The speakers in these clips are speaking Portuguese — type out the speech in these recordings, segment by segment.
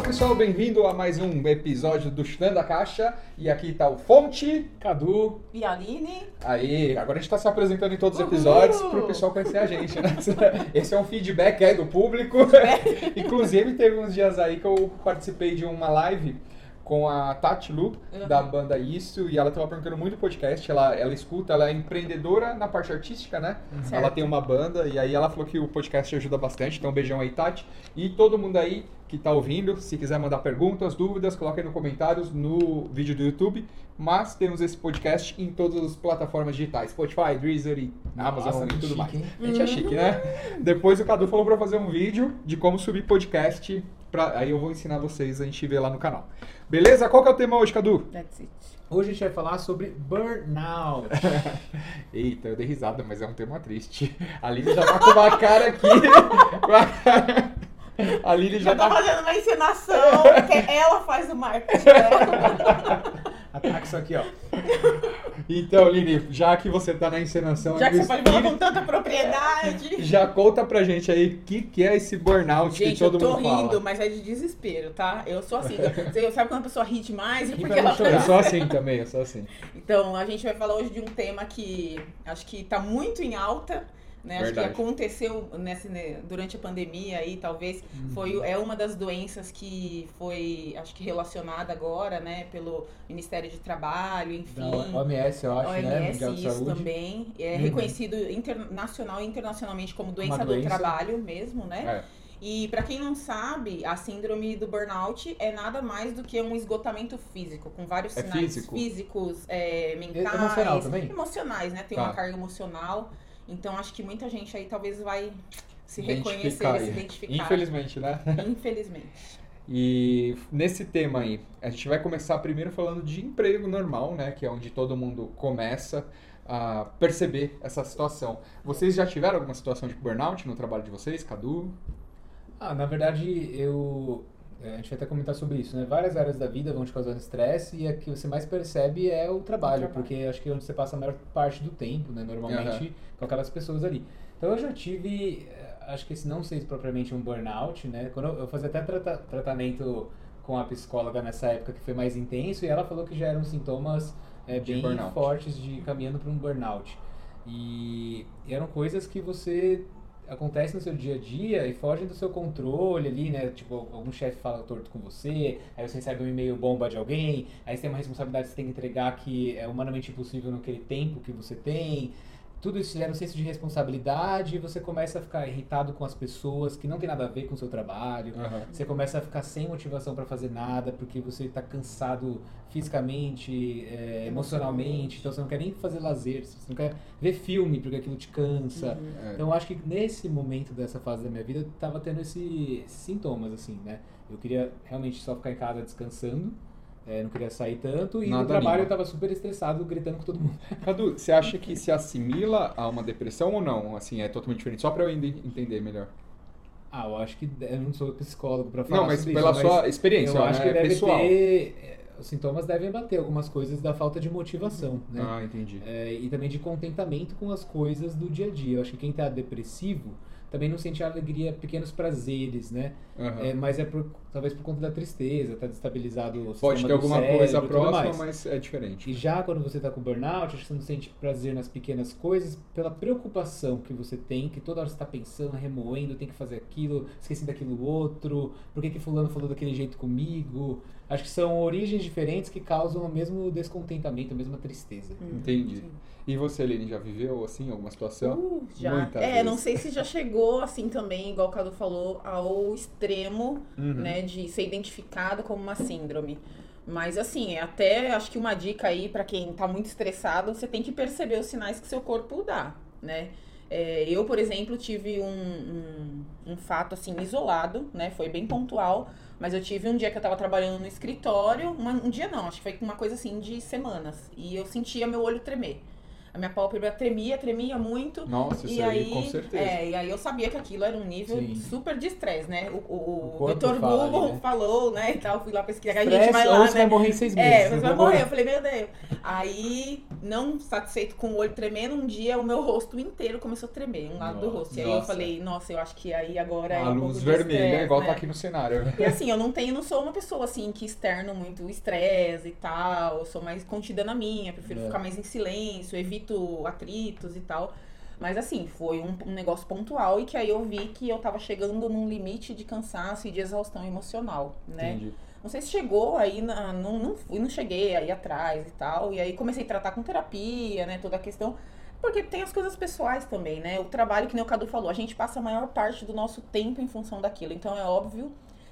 Fala pessoal, bem-vindo a mais um episódio do Chutando a Caixa. E aqui tá o Fonte, Cadu. E a Aline? Aí, agora a gente tá se apresentando em todos os episódios Uhul. pro pessoal conhecer a gente, né? Esse é um feedback aí do público. Inclusive, teve uns dias aí que eu participei de uma live com a Tati Lu, Uhum. da banda Isso, e ela tava perguntando muito podcast, ela, ela escuta, ela é empreendedora na parte artística, né? Certo. Ela tem uma banda, e aí ela falou que o podcast ajuda bastante, então um beijão aí, Tati. E todo mundo aí que tá ouvindo, se quiser mandar perguntas, dúvidas, coloquem nos comentários no vídeo do YouTube. Mas temos esse podcast em todas as plataformas digitais, Spotify, Deezer e Amazon Nossa, e tudo chique, mais. hein? A gente é chique, né? Depois o Cadu falou pra fazer um vídeo de como subir podcast, pra... aí eu vou ensinar vocês, a gente vê lá no canal. Beleza? Qual que é o tema hoje, Cadu? That's it. Hoje a gente vai falar sobre burnout. Eita, eu dei risada, mas é um tema triste. A Aline já tá com uma cara aqui. a Aline já Já tá tá. fazendo uma encenação, porque ela faz o marketing dela. Ataque isso aqui, ó. Então, Aline, já que você tá na encenação Já que você pode falar com tanta propriedade. já conta pra gente aí o que, que é esse burnout Gente, que todo eu tô mundo rindo, fala. mas é de desespero, tá? Eu sou assim. Você sabe quando a pessoa ri demais? É porque ela chorar. Eu sou assim também, eu sou assim. Então, a gente vai falar hoje de um tema que acho que tá muito em alta, né? Acho que aconteceu nesse, né, durante a pandemia aí, talvez foi é uma das doenças que foi, acho que relacionada agora, né, pelo Ministério de Trabalho, enfim. Da OMS, eu acho, né? OMS, Mundial de isso Saúde. também. É Uhum. reconhecido internacional e internacionalmente como doença, Uma do doença. trabalho mesmo, né? É. E pra quem não sabe, a síndrome do burnout é nada mais do que um esgotamento físico, com vários É sinais físico? físicos, é, mentais, emocional também? emocionais, né? Tem Tá. uma carga emocional. Então acho que muita gente aí talvez vai se reconhecer, aí. se identificar. Infelizmente, né? Infelizmente. E nesse tema aí, a gente vai começar primeiro falando de emprego normal, né? Que é onde todo mundo começa a perceber essa situação. Vocês já tiveram alguma situação de burnout no trabalho de vocês, Cadu? Ah, na verdade, eu. É, A gente vai até comentar sobre isso, né? Várias áreas da vida vão te causando estresse e a que você mais percebe é o trabalho, O trabalho. porque acho que é onde você passa a maior parte do tempo, né? Normalmente com aquelas pessoas ali. Então eu já tive, eh, acho que esse não sei se propriamente um burnout, né? Quando eu, eu fazia até trata- tratamento com a psicóloga nessa época que foi mais intenso e ela falou que já eram sintomas De bem burnout. fortes de caminhando para um burnout. E eram coisas que você acontece no seu dia a dia e fogem do seu controle ali, né? Tipo, algum chefe fala torto com você, aí você recebe um e-mail bomba de alguém, aí você tem uma responsabilidade que você tem que entregar que é humanamente impossível naquele tempo que você tem. Tudo isso gera um senso de responsabilidade e você começa a ficar irritado com as pessoas que não tem nada a ver com o seu trabalho. Você começa a ficar sem motivação para fazer nada porque você está cansado fisicamente, é, emocionalmente, então você não quer nem fazer lazer, você não quer ver filme porque aquilo te cansa. Uhum. É. Então eu acho que nesse momento dessa fase da minha vida eu tava tendo esse- esses sintomas, assim, né? Eu queria realmente só ficar em casa descansando, é, não queria sair tanto, e Nada no trabalho anima. eu tava super estressado, gritando com todo mundo. Cadu, você acha que se assimila a uma depressão ou não? Assim, é totalmente diferente, só pra eu ende- entender melhor. Ah, eu acho que eu não sou psicólogo pra falar Não, mas sobre pela isso, sua experiência, eu né? acho que deve pessoal. ter... é, Os sintomas devem bater algumas coisas da falta de motivação, né? Ah, entendi. É, e também de contentamento com as coisas do dia a dia. Eu acho que quem tá depressivo também não sente a alegria, pequenos prazeres, né? Aham. É, mas é por, talvez por conta da tristeza, tá destabilizado o Pode sistema ter do alguma cérebro coisa próxima, mas é diferente. E já quando você tá com burnout, acho que você não sente prazer nas pequenas coisas pela preocupação que você tem, que toda hora você tá pensando, remoendo, tem que fazer aquilo, esqueci daquilo outro, por que que fulano falou daquele jeito comigo? Acho que são origens diferentes que causam o mesmo descontentamento, a mesma tristeza. Entendi. E você, Lene, já viveu assim alguma situação? Uh, já. Muitas é, vezes. não sei se já chegou assim também, igual o Cadu falou, ao extremo, Uhum. né, de ser identificado como uma síndrome. Mas assim, é até acho que uma dica aí pra quem tá muito estressado, você tem que perceber os sinais que seu corpo dá, né? É, eu, por exemplo, tive um, um, um fato assim isolado, né? Foi bem pontual, mas eu tive um dia que eu tava trabalhando no escritório, uma- um dia não, acho que foi uma coisa assim de semanas, e eu sentia meu olho tremer. A minha pálpebra tremia, tremia muito. Nossa, isso e aí, aí, com certeza. É, e aí eu sabia que aquilo era um nível Sim. super de estresse, né? O, o, O Dr. fala Google né? falou, né, e tal, fui lá pesquisar, a gente Stress, vai lá, você né? vai morrer em seis meses. É, você vai Vai morrer. Eu falei, meu Deus. Aí, não satisfeito com o olho tremendo, um dia o meu rosto inteiro começou a tremer, um lado do Nossa. rosto. E aí eu Nossa. falei, nossa, eu acho que aí agora é A um luz vermelha, igual né? tá aqui no cenário. E assim, eu não tenho, não sou uma pessoa assim que externo muito estresse e tal. Eu sou mais contida na minha, prefiro É. ficar mais em silêncio, evito atritos e tal. Mas assim, foi um, um negócio pontual e que aí eu vi que eu tava chegando num limite de cansaço e de exaustão emocional, né? Entendi. Não sei se chegou aí, na, não, não fui, não cheguei aí atrás e tal. E aí comecei a tratar com terapia, né? Toda a questão. Porque tem as coisas pessoais também, né? O trabalho, que nem o Cadu falou, a gente passa a maior parte do nosso tempo em função daquilo. Então é óbvio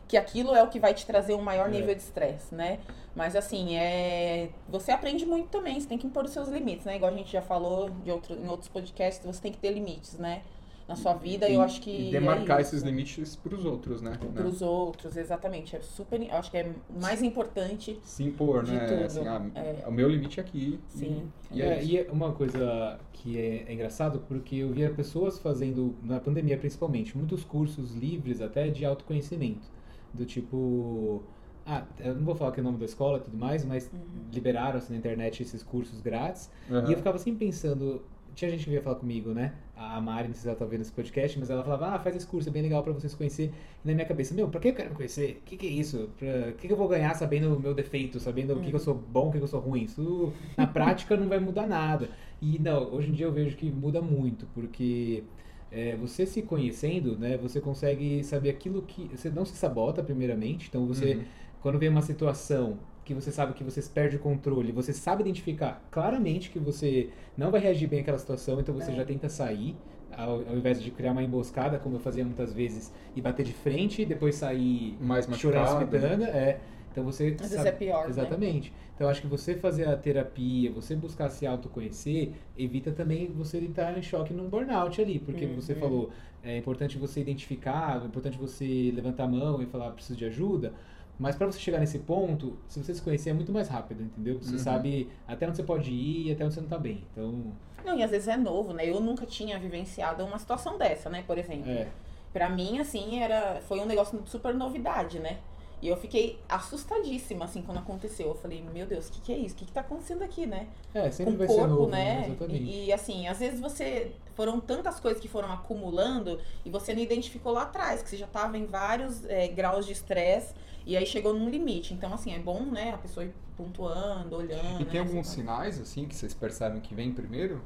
que aquilo é o que vai te trazer um maior É. nível de estresse, né? Mas assim, é. Você aprende muito também, você tem que impor os seus limites, né? Igual a gente já falou de outro, em outros podcasts, você tem que ter limites, né? Na sua vida, eu acho que. E demarcar é esses limites pros outros, né? para os outros, exatamente. É super. Eu acho que é mais importante. Se impor, De né? tudo, Assim, ah, é. O meu limite é aqui. Sim. E, e É, é e é uma coisa que é, é engraçado, porque eu via pessoas fazendo, na pandemia principalmente, muitos cursos livres até de autoconhecimento. Do tipo. Ah, eu não vou falar que é o nome da escola e tudo mais, mas liberaram assim, na internet esses cursos grátis. Aham. E eu ficava sempre pensando. Tinha gente que vinha falar comigo, né? A Mari, não sei se ela tá vendo esse podcast, mas ela falava, ah, faz esse curso, é bem legal pra vocês conhecer. E na minha cabeça, meu, pra que eu quero me conhecer? O que, que é isso? Pra... O que, que eu vou ganhar sabendo o meu defeito, sabendo o que, que eu sou bom, o que, que eu sou ruim? Isso na prática não vai mudar nada. E não, hoje em dia eu vejo que muda muito, porque é, você se conhecendo, né, você consegue saber aquilo que. Você não se sabota, primeiramente, então você. Uhum. Quando vem uma situação que você sabe que você perde o controle, você sabe identificar claramente que você não vai reagir bem àquela situação, então você É. já tenta sair, ao, ao invés de criar uma emboscada, como eu fazia muitas vezes, e bater de frente, e depois sair Mais chorando as machucado. pitangas, é. Então você Às vezes sabe- é pior, né? Exatamente. Então acho que você fazer a terapia, você buscar se autoconhecer, evita também você entrar em choque num burnout ali, porque Uhum. você falou, é importante você identificar, é importante você levantar a mão e falar preciso de ajuda. Mas para você chegar nesse ponto, se você se conhecer é muito mais rápido, entendeu? Você Uhum. sabe até onde você pode ir e até onde você não tá bem. Então, Não, e às vezes é novo, né? Eu nunca tinha vivenciado uma situação dessa, né? Por exemplo. é. Pra mim, assim, era, foi um negócio de super novidade, né? E eu fiquei assustadíssima, assim, quando aconteceu. Eu falei, meu Deus, o que, que é isso? O que, que tá acontecendo aqui, né? É, sempre Com vai o corpo, ser novo, né? Exatamente. E, e, assim, às vezes você. Foram tantas coisas que foram acumulando e você não identificou lá atrás, que você já tava em vários é, graus de estresse e aí chegou num limite. Então, assim, é bom, né, a pessoa ir pontuando, olhando. E tem né, alguns assim, sinais, assim, que vocês percebem que vem primeiro?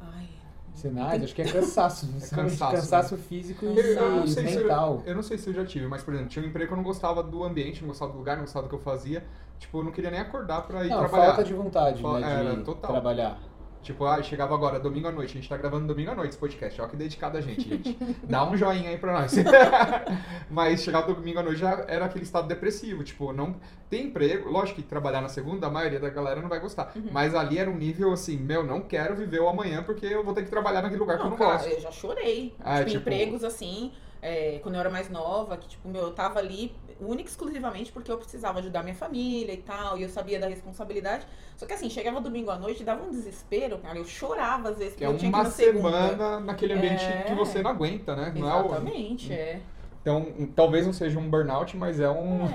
Ai, Sinais, acho que é cansaço. principalmente cansaço, cansaço físico Eu, e se eu, mental. eu não sei se eu já tive, mas, por exemplo, tinha um emprego que eu não gostava do ambiente, não gostava do lugar, não gostava do que eu fazia. Tipo, eu não queria nem acordar pra ir Não, trabalhar. falta de vontade, Fa- né, de era, total. trabalhar. Tipo, ah, chegava agora, domingo à noite. A gente tá gravando domingo à noite esse podcast. Olha que dedicado a gente, gente. Dá um joinha aí pra nós. Mas chegava domingo à noite já era aquele estado depressivo. Tipo, não tem emprego. Lógico que trabalhar na segunda, a maioria da galera não vai gostar. Uhum. Mas ali era um nível assim, meu, não quero viver o amanhã porque eu vou ter que trabalhar naquele lugar que eu Não, não cara, gosto. eu já chorei. Ah, tipo, tipo- empregos assim, é, quando eu era mais nova, que tipo, meu, eu tava ali única e exclusivamente porque eu precisava ajudar minha família e tal, e eu sabia da responsabilidade. Só que assim, chegava domingo à noite, dava um desespero, cara, eu chorava às vezes, Que é que uma na segunda. semana naquele ambiente É. que você não aguenta, né? Não é o- Exatamente, é. Então, talvez não seja um burnout, mas é um.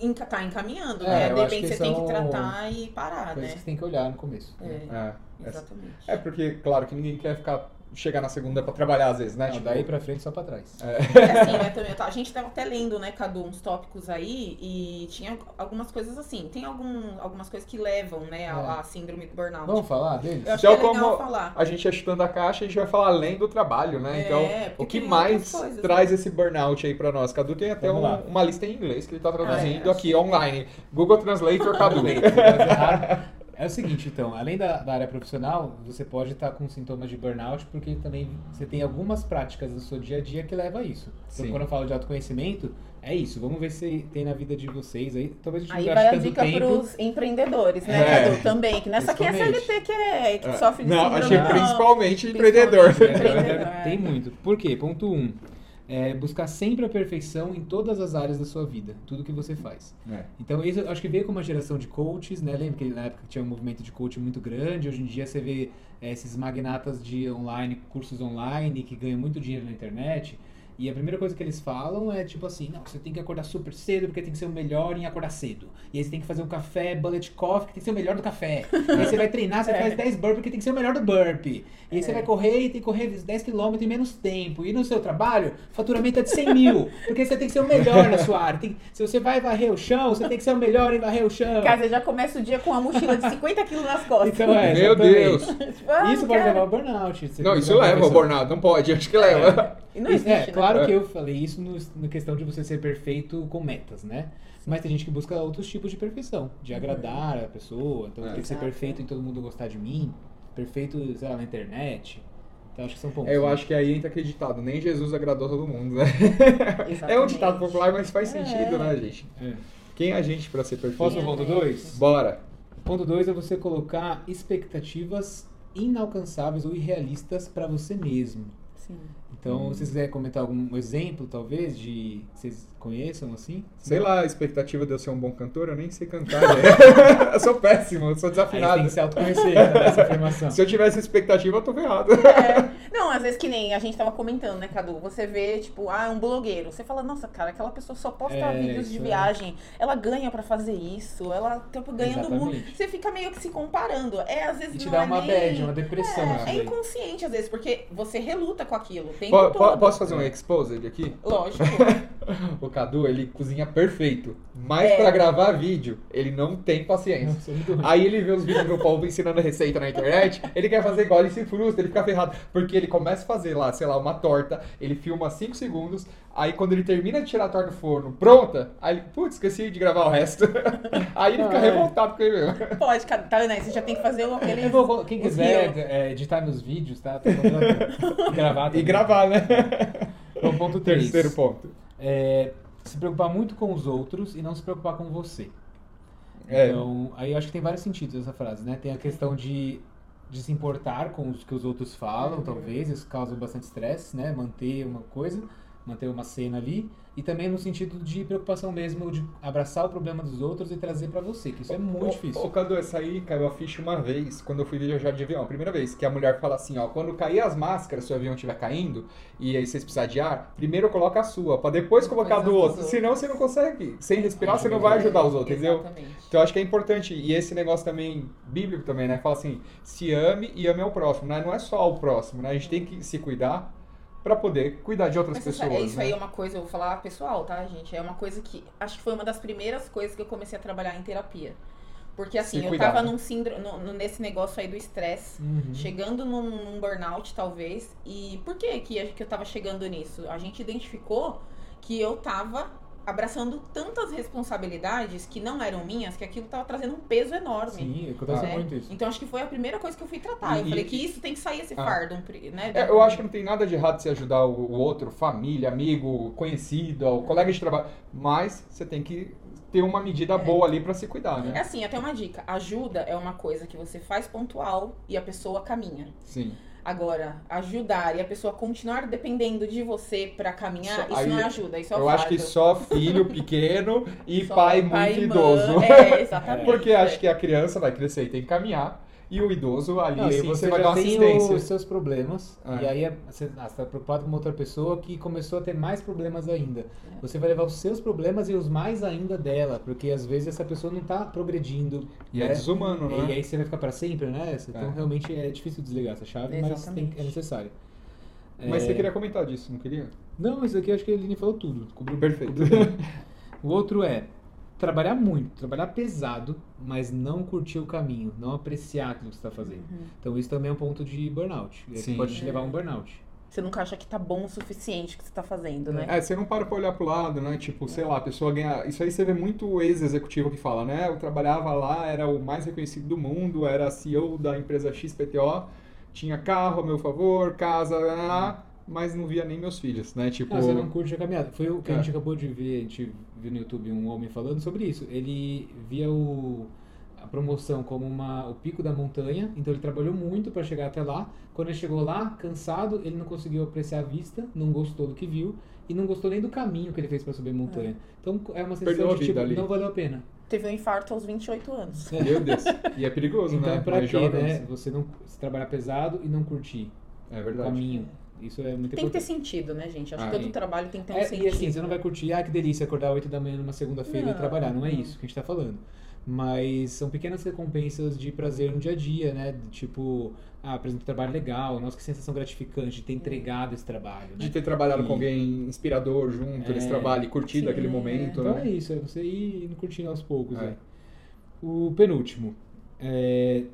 Enca- tá encaminhando, É, né? De repente que você tem que são tratar e parar, Coisas né? que você tem que olhar no começo. É, É, é, exatamente. é porque, claro, que ninguém quer ficar chegar na segunda pra trabalhar às vezes, né? Não, Tipo, daí pra frente só pra trás. É assim, né, também, a gente tava até lendo, né, Cadu, uns tópicos aí, e tinha algumas coisas assim, tem algum, algumas coisas que levam, né, a, a síndrome do burnout. Vamos falar deles? Eu acho Então, que é legal como falar. a gente é chutando a caixa, a gente vai falar além do trabalho, né? É, então, o que mais coisas, traz né? esse burnout aí pra nós? Cadu tem até um- uma lista em inglês que ele tá traduzindo Ah, é, aqui online. Google Translator Cadu. É o seguinte, então, além da, da área profissional, você pode estar com sintomas de burnout, porque também você tem algumas práticas no seu dia a dia que levam a isso. Então, Sim. quando eu falo de autoconhecimento, é isso. Vamos ver se tem na vida de vocês aí. Talvez a gente Aí vai a dica tempo. pros empreendedores, né, É. Cadu, também, que nessa aqui é. CLT que, é, que sofre de Não, síndrome achei principalmente Principalmente. empreendedor. Empreendedor, é. Tem muito. Por quê? Ponto 1. Um, é buscar sempre a perfeição em todas as áreas da sua vida, tudo que você faz. É. Então, isso eu acho que veio com uma geração de coaches, né? Lembra que na época tinha um movimento de coaching muito grande, hoje em dia você vê é, esses magnatas de online, cursos online, que ganham muito dinheiro na internet. E a primeira coisa que eles falam é tipo assim, não, você tem que acordar super cedo porque tem que ser o melhor em acordar cedo. E aí você tem que fazer um café, bullet coffee, que tem que ser o melhor do café. E aí você vai treinar, você faz 10 burpees porque tem que ser o melhor do burpee. E aí você vai correr e tem que correr 10 km em menos tempo. E no seu trabalho, faturamento é de 100 mil, porque você tem que ser o melhor na sua área. Tem- se você vai varrer o chão, você tem que ser o melhor em varrer o chão. Cara, você já começa o dia com uma mochila de 50 quilos nas costas. Então é, Meu. Deus. Tipo, ah, Isso pode levar ao burnout. Não, isso leva ao burnout, não pode, acho que leva. E não existe, é, né? claro É. que eu falei isso no, na questão de você ser perfeito com metas, né? Mas tem gente que busca outros tipos de perfeição, de agradar a pessoa. Então É. tem que ser perfeito em todo mundo gostar de mim, perfeito, sei lá, na internet. Então acho que são pontos. Eu né? acho que aí entra aquele ditado, nem Jesus agradou todo mundo, né? É um Exatamente. ditado popular, mas faz É. sentido, né, gente? É. Quem é a gente pra ser perfeito? Posso no ponto 2? Bora. Ponto 2 é você colocar expectativas inalcançáveis ou irrealistas para você mesmo. Sim. Então, se vocês quiserem comentar algum exemplo, talvez, de vocês conheçam assim? Sei lá, a expectativa de eu ser um bom cantor, eu nem sei cantar. né? eu sou péssimo, eu sou Aí você tem desafinado. que se autoconhecer pra dar essa afirmação. Se eu tivesse expectativa, eu tô ferrado. É. Não, às vezes que nem a gente tava comentando, né, Cadu? Você vê, tipo, ah, um blogueiro. Você fala, nossa, cara, aquela pessoa só posta É, vídeos de é. viagem. Ela ganha pra fazer isso. Ela tá ganhando muito. Você fica meio que se comparando. É, às vezes E te não dá é uma nem... bad, uma depressão É, é daí. inconsciente, às vezes, porque você reluta com aquilo. Po- po- posso fazer um exposed aqui? Lógico. O Cadu, ele cozinha perfeito. Mas É. pra gravar vídeo, ele não tem paciência. Nossa, é. Aí ele vê os vídeos do povo ensinando receita na internet, ele quer fazer igual, ele se frustra, ele fica ferrado. Porque ele começa a fazer lá, sei lá, uma torta, ele filma 5 segundos, aí quando ele termina de tirar a torta do forno, pronta, aí ele, putz, esqueci de gravar o resto. aí ele fica Ah, revoltado com ele mesmo. Pode, tá, né? Você já tem que fazer aquele. Eu vou- quem quiser é, editar meus vídeos, tá? Tô contratando. E gravar E também. gravar, né? Então, ponto 3. Terceiro ponto. É, se preocupar muito com os outros e não se preocupar com você. É. Então, aí eu acho que tem vários sentidos essa frase, né? Tem a questão de, de se importar com os que os outros falam, talvez, isso causa bastante estresse, né? Manter uma coisa, manter uma cena ali. E também no sentido de preocupação mesmo, de abraçar o problema dos outros e trazer pra você, que isso é muito Ô, difícil. Ô, Cadu, essa aí caiu a ficha uma vez, quando eu fui viajar de avião, a primeira vez, que a mulher fala assim, ó, quando cair as máscaras, se o avião estiver caindo, e aí vocês precisarem de ar, primeiro coloca a sua, pra depois colocar a do outro, outros. senão você não consegue. Sem respirar, você não vai ajudar os outros, entendeu? Exatamente. Então eu acho que é importante, e esse negócio também, bíblico também, né, fala assim, se ame e ame ao próximo, né, não é só o próximo, né, a gente tem que se cuidar pra poder cuidar de outras Mas isso, pessoas, é, isso né? aí é uma coisa, eu vou falar pessoal, tá, gente? É uma coisa que acho que foi uma das primeiras coisas que eu comecei a trabalhar em terapia. Porque assim, Se eu cuidar, tava né? num síndrome, no- nesse negócio aí do estresse, Uhum. chegando num, num burnout, talvez. E por que que eu tava chegando nisso? A gente identificou que eu tava abraçando tantas responsabilidades que não eram minhas, que aquilo tava trazendo um peso enorme. Sim, acontece né? muito isso. Então acho que foi a primeira coisa que eu fui tratar. eu E- falei que isso tem que sair esse Ah. fardo, né? É, eu acho que não tem nada de errado você ajudar o, outro, família, amigo, conhecido, o colega de trabalho, mas você tem que ter uma medida boa ali pra se cuidar, É né? assim, até uma dica. Ajuda é uma coisa que você faz pontual e a pessoa caminha. Sim. Agora, ajudar e a pessoa continuar dependendo de você pra caminhar, isso aí não é ajuda, isso é o Eu acho que só filho pequeno e Só pai muito mãe. idoso. É, exatamente. Porque acho que a criança vai crescer e tem que caminhar, e o idoso ali Não, e sim você você vai já dar tem assistência. os seus problemas, É. e aí é- você está preocupado com uma outra pessoa que começou a ter mais problemas ainda. É. Você vai levar os seus problemas e os mais ainda dela, porque às vezes essa pessoa não está progredindo. E é né? desumano, E né? aí você vai ficar para sempre, né? Então É. realmente é difícil desligar essa chave, mas tem- Exatamente. é necessário. Mas É, você queria comentar disso, não queria? Não, isso aqui eu acho que a Eline falou tudo. Cobriu Perfeito. O outro é trabalhar muito, trabalhar pesado, mas não curtir o caminho, não apreciar aquilo que você está fazendo. Uhum. Então isso também é um ponto de burnout. E Sim. pode te levar a um burnout. Você nunca acha que tá bom o suficiente o que você tá fazendo, né? É, você não para pra olhar pro lado, né? Tipo, sei lá, a pessoa ganha. Isso aí você vê muito ex-executivo que fala, né? Eu trabalhava lá, era o mais reconhecido do mundo, era CEO da empresa XPTO, tinha carro a meu favor, casa, mas não via nem meus filhos, né? Tipo. Ah, você não curte a caminhada. Foi o que a É. gente acabou de ver, a gente viu no YouTube um homem falando sobre isso. Ele via o a promoção como uma, o pico da montanha, então ele trabalhou muito para chegar até lá. Quando ele chegou lá, cansado, ele não conseguiu apreciar a vista, não gostou do que viu e não gostou nem do caminho que ele fez para subir a montanha. Então é uma Perdeu sensação a de tipo, ali. não valeu a pena. Teve um infarto aos 28 anos. Meu Deus. E é perigoso, Então né? é pra quê, né? Você não se trabalhar pesado e não curtir É o verdade. caminho. Isso é muito Tem que ter importante. sentido, né, gente? Acho Ah, que todo sim. trabalho tem que ter um É, sentido. e assim, você não vai curtir, ah, que delícia acordar 8 da manhã numa segunda-feira e trabalhar. Não é isso que a gente tá falando. Mas são pequenas recompensas de prazer no dia a dia, né? Tipo, ah, apresento um trabalho legal, nossa, que sensação gratificante de ter entregado esse trabalho. Né? De ter trabalhado E- com alguém inspirador junto É. nesse trabalho e curtido Sim, aquele é. momento, Então né? é isso, é você ir indo curtindo aos poucos. É. né? O penúltimo. É...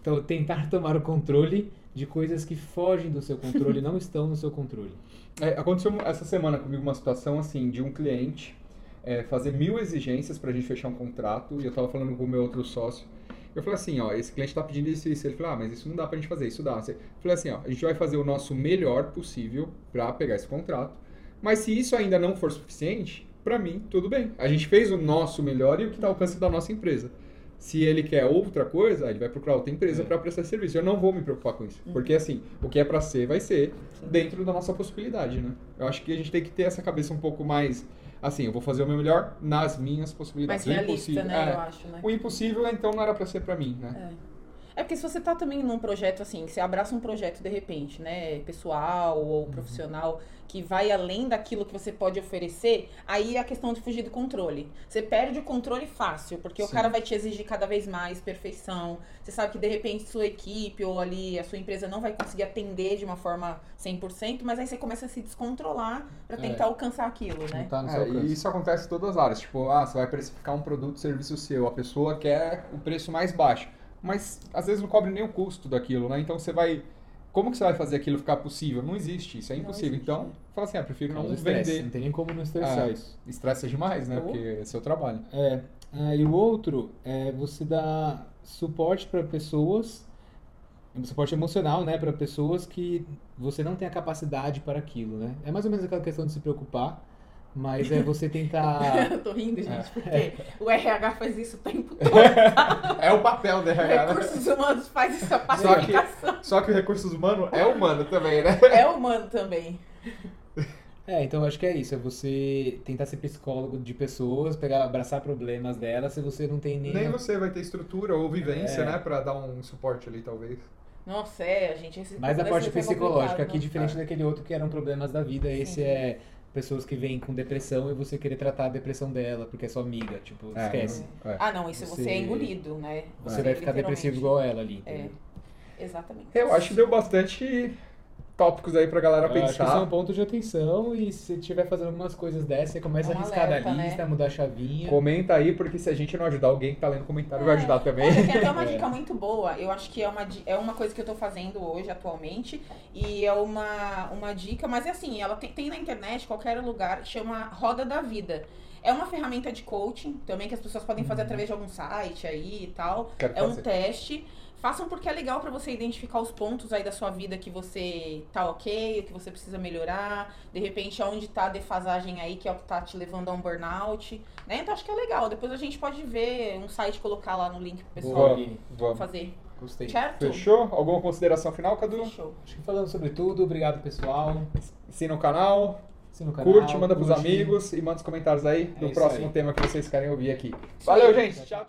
Então, tentar tomar o controle de coisas que fogem do seu controle, não estão no seu controle. É, aconteceu essa semana comigo uma situação assim de um cliente é, fazer mil exigências pra gente fechar um contrato e eu tava falando com o meu outro sócio. Eu falei assim, ó, esse cliente tá pedindo isso e isso. Ele falou, ah, mas isso não dá pra gente fazer, isso dá. Eu falei assim, ó, a gente vai fazer o nosso melhor possível pra pegar esse contrato. Mas se isso ainda não for suficiente, pra mim, tudo bem. A gente fez o nosso melhor e o que tá ao alcance da nossa empresa. Se ele quer outra coisa, ele vai procurar outra empresa É. pra prestar serviço. Eu não vou me preocupar com isso. Porque assim, o que é pra ser, vai ser dentro da nossa possibilidade, né? Eu acho que a gente tem que ter essa cabeça um pouco mais assim, eu vou fazer o meu melhor nas minhas possibilidades. Mais O realista, impossível- né? é, Eu acho, né? O impossível, então, não era pra ser pra mim, né? É porque se você tá também num projeto assim, você abraça um projeto de repente, né, pessoal Uhum. ou profissional, que vai além daquilo que você pode oferecer, aí é a questão de fugir do controle. Você perde o controle fácil, porque o Sim. cara vai te exigir cada vez mais perfeição. Você sabe que de repente sua equipe ou ali a sua empresa não vai conseguir atender de uma forma 100%, mas aí você começa a se descontrolar pra É. tentar alcançar aquilo, Não né? tá É, e isso acontece em todas as áreas. Tipo, ah, você vai precificar um produto, serviço seu. A pessoa quer o preço mais baixo. Mas às vezes não cobre nem o custo daquilo, né? Então você vai. Como que você vai fazer aquilo ficar possível? Não existe, isso é Não impossível. Então, fala assim, ah, prefiro não Causa estresse, vender. Não tem nem como não estressar Ah. isso. Estressa demais, né? Oh. Porque é seu trabalho. É, ah, e o outro é você dar suporte para pessoas, suporte emocional, né, para pessoas que você não tem a capacidade para aquilo, né? É mais ou menos aquela questão de se preocupar, mas é você tentar Eu tô rindo, gente, É. porque o RH faz isso o tempo todo. É o papel da RH, né? Recursos humanos faz essa Só que-. Só que o recursos humanos é humano também, né? É humano também. É, então eu acho que é isso, é você tentar ser psicólogo de pessoas, pegar, abraçar problemas delas, se você não tem nem, Nem você vai ter estrutura ou vivência, É. né? Pra dar um suporte ali, talvez. Nossa, é, a gente... Esse Mas a parte é psicológica, aqui né? diferente É. daquele outro que eram problemas da vida, esse Sim. é pessoas que vêm com depressão e você querer tratar a depressão dela, porque é sua amiga, tipo, É, esquece. É. Ah, não, isso você, Você- é engolido, né? Você vai ficar depressivo igual ela ali. É, exatamente. Eu acho que deu bastante tópicos aí pra galera Eu acho que isso é pensar. um ponto de atenção e se você estiver fazendo algumas coisas dessas, você começa É um a riscar alerta, da né? lista, mudar a chavinha. Comenta aí, porque se a gente não ajudar alguém que tá lendo comentário, vai É. ajudar também. Olha, tem até uma É. dica muito boa. Eu acho que é uma, é uma coisa que eu tô fazendo hoje, atualmente. E é uma, uma dica, mas é assim, ela tem, tem na internet, qualquer lugar, chama Roda da Vida. É uma ferramenta de coaching também que as pessoas podem fazer através de algum site aí e tal. Quero É um fazer. teste. Façam porque é legal pra você identificar os pontos aí da sua vida que você tá ok, o que você precisa melhorar, de repente onde tá a defasagem aí, que é o que tá te levando a um burnout, né? Então acho que é legal. Depois a gente pode ver um site colocar lá no link pro pessoal Boa. Vamos. fazer. Gostei. Certo? Fechou? Alguma consideração final, Cadu? Fechou. Acho que falando sobre tudo, obrigado pessoal. Assina o canal, Assina o canal, curte, manda pros curte. amigos e manda os comentários aí do isso próximo aí. tema que vocês querem ouvir aqui. Valeu, gente! Tchau, tchau!